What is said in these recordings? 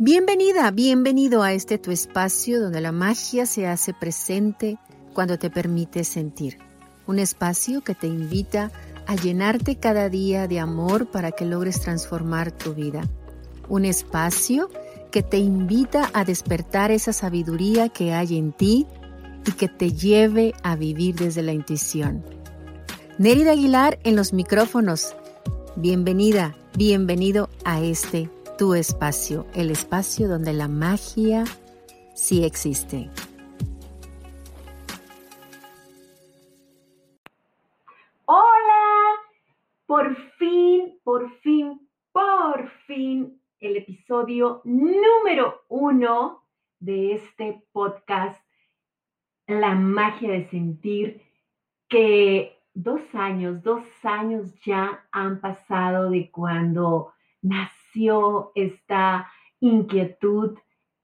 Bienvenida, bienvenido a este tu espacio donde la magia se hace presente cuando te permite sentir. Un espacio que te invita a llenarte cada día de amor para que logres transformar tu vida. Un espacio que te invita a despertar esa sabiduría que hay en ti y que te lleve a vivir desde la intuición. Nérida Aguilar en los micrófonos. Bienvenida, bienvenido a este tu espacio, el espacio donde la magia sí existe. Hola, por fin, por fin, por fin, el episodio número uno de este podcast, La magia de sentir, que dos años, dos años ya han pasado de cuando nací esta inquietud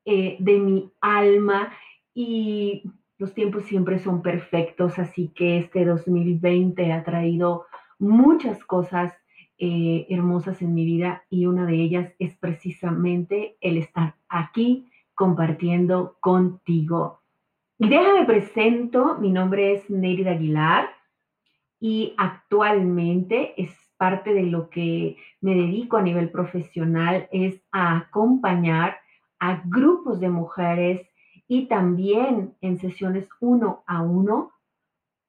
eh, de mi alma y los tiempos siempre son perfectos, así que este 2020 ha traído muchas cosas eh, hermosas en mi vida y una de ellas es precisamente el estar aquí compartiendo contigo. Y déjame presento, mi nombre es Nerida Aguilar y actualmente parte de lo que me dedico a nivel profesional es a acompañar a grupos de mujeres y también en sesiones uno a uno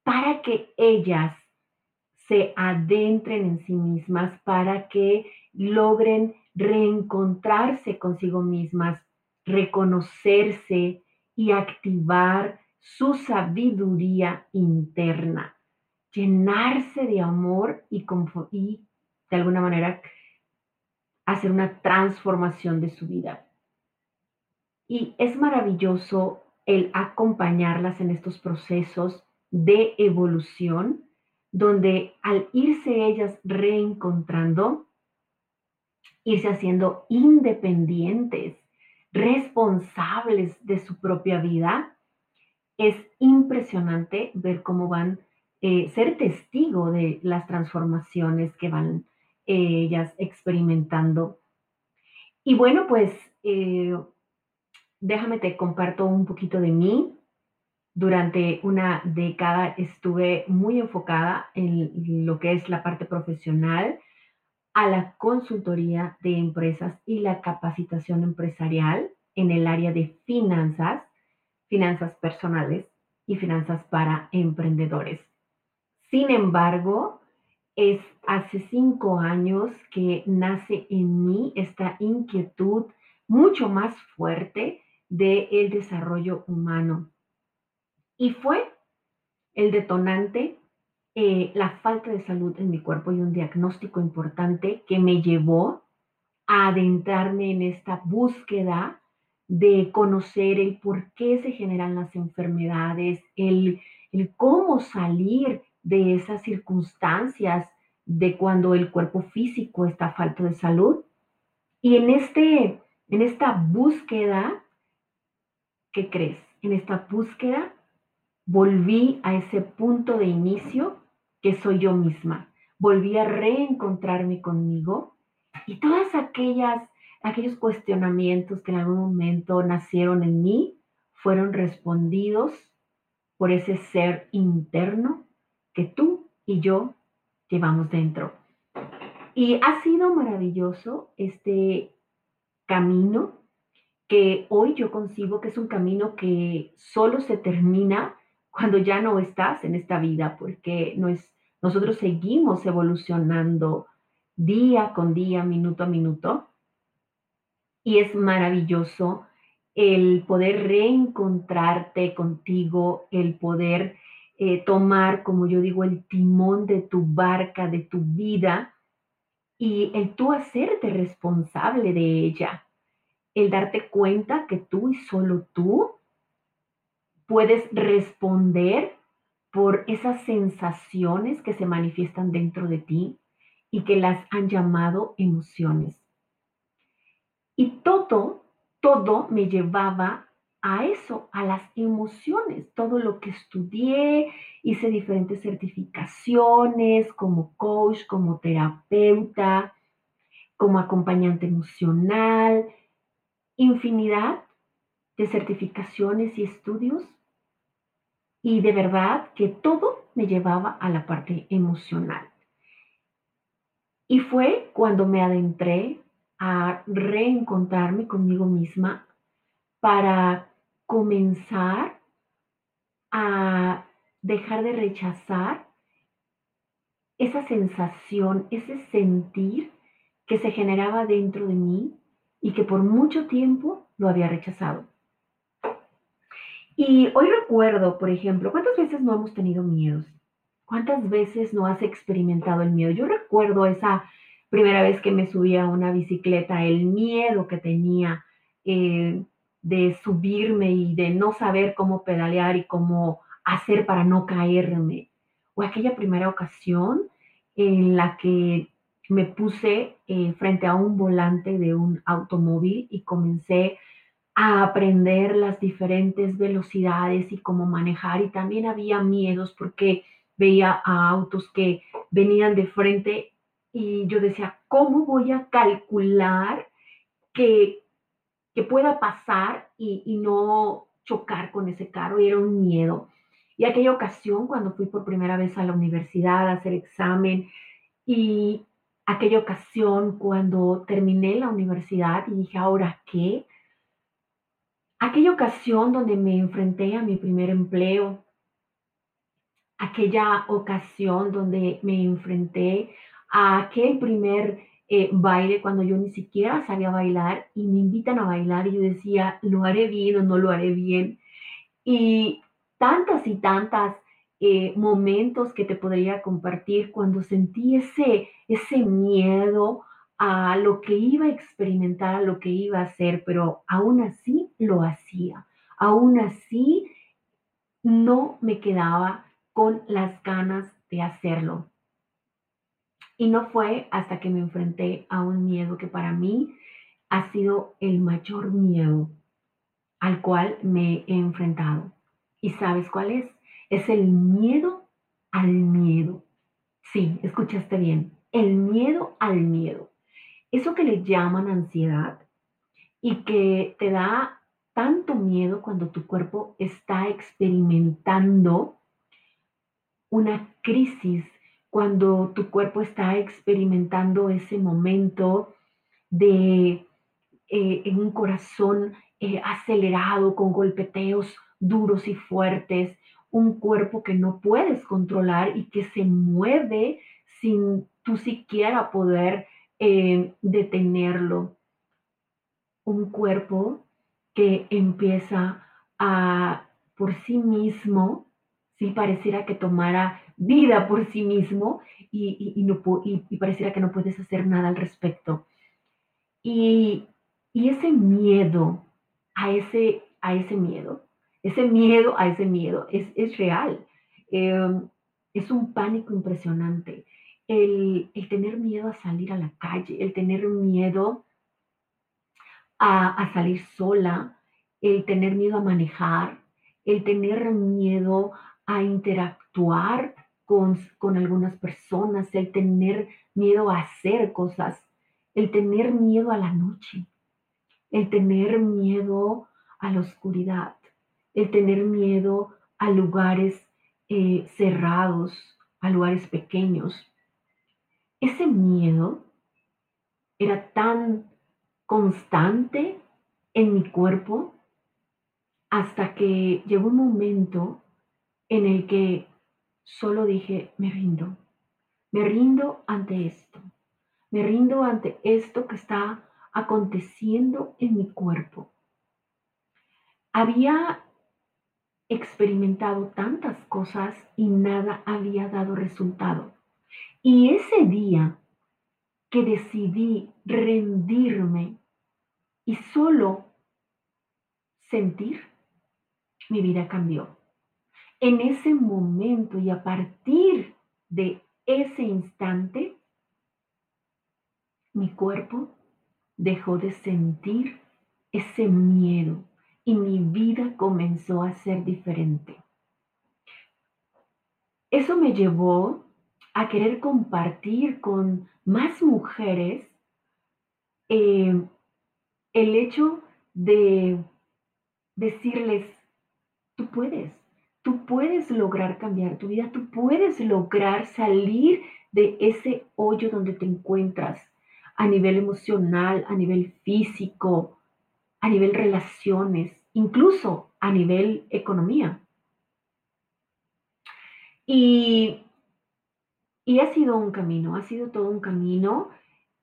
para que ellas se adentren en sí mismas, para que logren reencontrarse consigo mismas, reconocerse y activar su sabiduría interna llenarse de amor y, y de alguna manera hacer una transformación de su vida. Y es maravilloso el acompañarlas en estos procesos de evolución, donde al irse ellas reencontrando, irse haciendo independientes, responsables de su propia vida, es impresionante ver cómo van eh, ser testigo de las transformaciones que van eh, ellas experimentando. Y bueno, pues eh, déjame te comparto un poquito de mí. Durante una década estuve muy enfocada en lo que es la parte profesional, a la consultoría de empresas y la capacitación empresarial en el área de finanzas, finanzas personales y finanzas para emprendedores. Sin embargo, es hace cinco años que nace en mí esta inquietud mucho más fuerte del el desarrollo humano. Y fue el detonante eh, la falta de salud en mi cuerpo y un diagnóstico importante que me llevó a adentrarme en esta búsqueda de conocer el por qué se generan las enfermedades, el, el cómo salir de esas circunstancias de cuando el cuerpo físico está falto de salud. Y en, este, en esta búsqueda, ¿qué crees? En esta búsqueda volví a ese punto de inicio que soy yo misma. Volví a reencontrarme conmigo y todas aquellas aquellos cuestionamientos que en algún momento nacieron en mí fueron respondidos por ese ser interno que tú y yo llevamos dentro. Y ha sido maravilloso este camino que hoy yo concibo que es un camino que solo se termina cuando ya no estás en esta vida, porque no es, nosotros seguimos evolucionando día con día, minuto a minuto. Y es maravilloso el poder reencontrarte contigo, el poder eh, tomar, como yo digo, el timón de tu barca, de tu vida, y el tú hacerte responsable de ella, el darte cuenta que tú y solo tú puedes responder por esas sensaciones que se manifiestan dentro de ti y que las han llamado emociones. Y todo, todo me llevaba a eso, a las emociones, todo lo que estudié, hice diferentes certificaciones como coach, como terapeuta, como acompañante emocional, infinidad de certificaciones y estudios y de verdad que todo me llevaba a la parte emocional. Y fue cuando me adentré a reencontrarme conmigo misma para comenzar a dejar de rechazar esa sensación, ese sentir que se generaba dentro de mí y que por mucho tiempo lo había rechazado. Y hoy recuerdo, por ejemplo, ¿cuántas veces no hemos tenido miedos? ¿Cuántas veces no has experimentado el miedo? Yo recuerdo esa primera vez que me subí a una bicicleta, el miedo que tenía eh, de subirme y de no saber cómo pedalear y cómo hacer para no caerme. O aquella primera ocasión en la que me puse eh, frente a un volante de un automóvil y comencé a aprender las diferentes velocidades y cómo manejar y también había miedos porque veía a autos que venían de frente y yo decía, ¿cómo voy a calcular que, que pueda pasar y, no chocar con ese carro? Y era un miedo. Y aquella ocasión, cuando fui por primera vez a la universidad a hacer examen, y aquella ocasión cuando terminé la universidad y dije, ¿ahora qué? aquella ocasión donde me enfrenté a mi primer empleo, aquella ocasión donde me enfrenté a aquel primer eh, baile cuando yo ni siquiera sabía bailar y me invitan a bailar y yo decía, lo haré bien o no lo haré bien. Y tantas y tantas eh, momentos que te podría compartir cuando sentí ese, ese miedo, a lo que iba a experimentar, a lo que iba a hacer, pero aún así lo hacía. Aún así no me quedaba con las ganas de hacerlo. Y no fue hasta que me enfrenté a un miedo que para mí ha sido el mayor miedo al cual me he enfrentado. ¿Y sabes cuál es? Es el miedo al miedo. Sí, escuchaste bien. El miedo al miedo eso que le llaman ansiedad y que te da tanto miedo cuando tu cuerpo está experimentando una crisis, cuando tu cuerpo está experimentando ese momento de eh, en un corazón eh, acelerado, con golpeteos duros y fuertes, un cuerpo que no puedes controlar y que se mueve sin tú siquiera poder eh, detenerlo. Un cuerpo que empieza a por sí mismo, si pareciera que tomara vida por sí mismo y, y, pareciera que no puedes hacer nada al respecto. Y, ese miedo a ese, a ese miedo, ese miedo a ese miedo es, es real. Em, es un pánico impresionante el, tener miedo a salir a la calle, el tener miedo a, salir sola, el tener miedo a manejar, el tener miedo a interactuar con, algunas personas, el tener miedo a hacer cosas, el tener miedo a la noche, el tener miedo a la oscuridad, el tener miedo a lugares eh, cerrados, a lugares pequeños, ese miedo era tan constante en mi cuerpo hasta que llegó un momento en el que solo dije, me rindo, me rindo ante esto, me rindo ante esto que está aconteciendo en mi cuerpo. Había experimentado tantas cosas y nada había dado resultado. Y ese día que decidí rendirme y solo sentir, mi vida cambió. En ese momento y a partir de ese instante, mi cuerpo dejó de sentir ese miedo y mi vida comenzó a ser diferente. Eso me llevó a querer compartir con más mujeres eh, el hecho de decirles, tú puedes, puedes lograr cambiar tu vida, tú puedes lograr salir de ese hoyo donde te encuentras a nivel emocional, a nivel físico, a nivel relaciones, incluso a nivel economía. Y, y ha sido un camino, ha sido todo un camino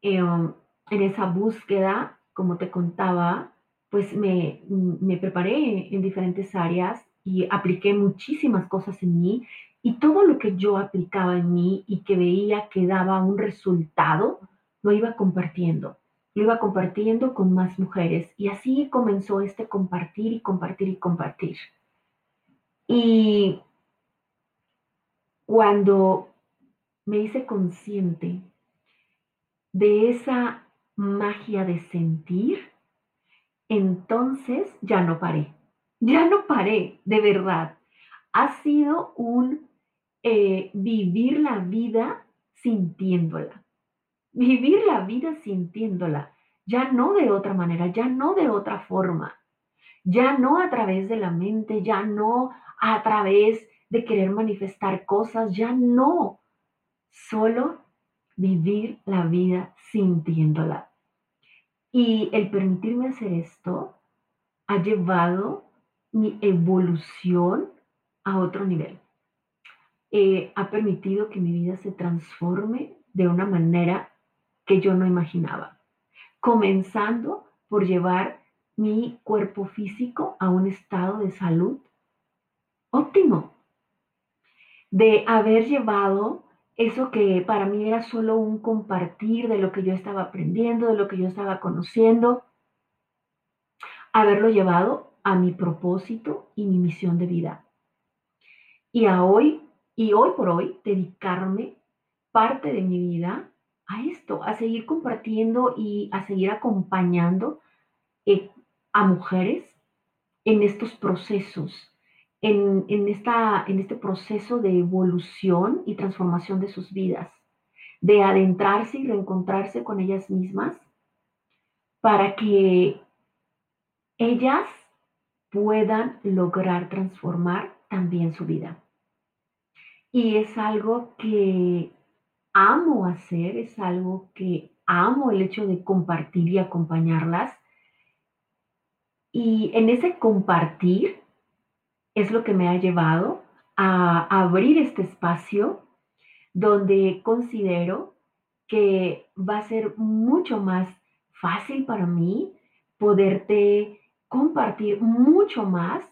eh, en esa búsqueda, como te contaba, pues me, me preparé en diferentes áreas y apliqué muchísimas cosas en mí y todo lo que yo aplicaba en mí y que veía que daba un resultado, lo iba compartiendo. Lo iba compartiendo con más mujeres y así comenzó este compartir y compartir y compartir. Y cuando me hice consciente de esa magia de sentir, entonces ya no paré. Ya no paré, de verdad. Ha sido un eh, vivir la vida sintiéndola vivir la vida sintiéndola, ya no de otra manera, ya no de otra forma, ya no a través de la mente, ya no a través de querer manifestar cosas, ya no, solo vivir la vida sintiéndola. Y el permitirme hacer esto ha llevado mi evolución a otro nivel. Eh, ha permitido que mi vida se transforme de una manera que yo no imaginaba. Comenzando por llevar mi cuerpo físico a un estado de salud óptimo. De haber llevado eso que para mí era solo un compartir de lo que yo estaba aprendiendo, de lo que yo estaba conociendo, haberlo llevado a mi propósito y mi misión de vida. Y a hoy, y hoy por hoy, dedicarme parte de mi vida a esto, a seguir compartiendo y a seguir acompañando eh, a mujeres en estos procesos, en, esta, en este proceso de evolución y transformación de sus vidas, de adentrarse y reencontrarse con ellas mismas para que ellas puedan lograr transformar también su vida. Y es algo que amo hacer, es algo que amo el hecho de compartir y acompañarlas. Y en ese compartir es lo que me ha llevado a abrir este espacio donde considero que va a ser mucho más fácil para mí poderte compartir mucho más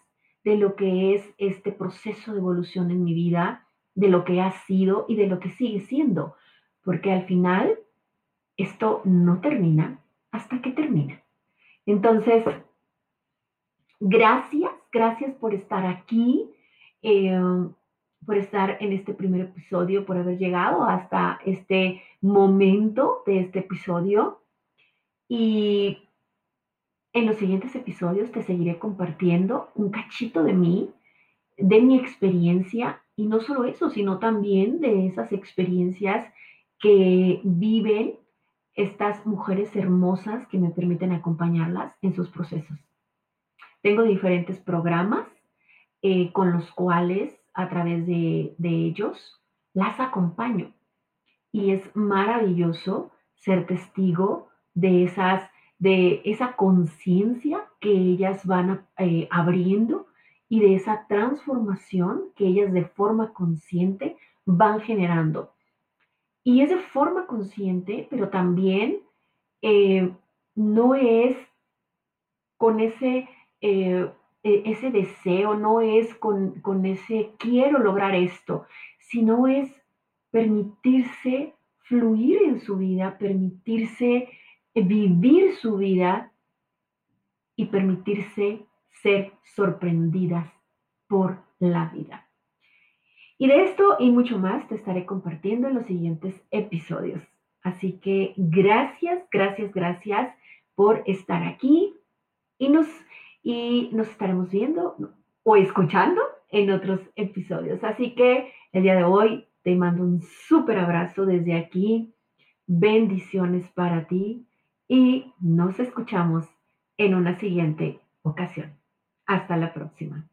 de lo que es este proceso de evolución en mi vida de lo que ha sido y de lo que sigue siendo, porque al final esto no termina hasta que termina. Entonces, gracias, gracias por estar aquí, eh, por estar en este primer episodio, por haber llegado hasta este momento de este episodio. Y en los siguientes episodios te seguiré compartiendo un cachito de mí, de mi experiencia y no solo eso, sino también de esas experiencias que viven estas mujeres hermosas que me permiten acompañarlas en sus procesos. Tengo diferentes programas eh, con los cuales a través de, de ellos las acompaño. Y es maravilloso ser testigo de esas de esa conciencia que ellas van eh, abriendo y de esa transformación que ellas de forma consciente van generando. Y es de forma consciente, pero también eh, no es con ese, eh, e-, ese deseo, no es con, con ese quiero lograr esto, sino es permitirse fluir en su vida, permitirse vivir su vida y permitirse ser sorprendidas por la vida. Y de esto y mucho más te estaré compartiendo en los siguientes episodios. Así que gracias, gracias, gracias por estar aquí y nos, y nos estaremos viendo o escuchando en otros episodios. Así que el día de hoy te mando un súper abrazo desde aquí. Bendiciones para ti y nos escuchamos en una siguiente ocasión. Hasta la próxima.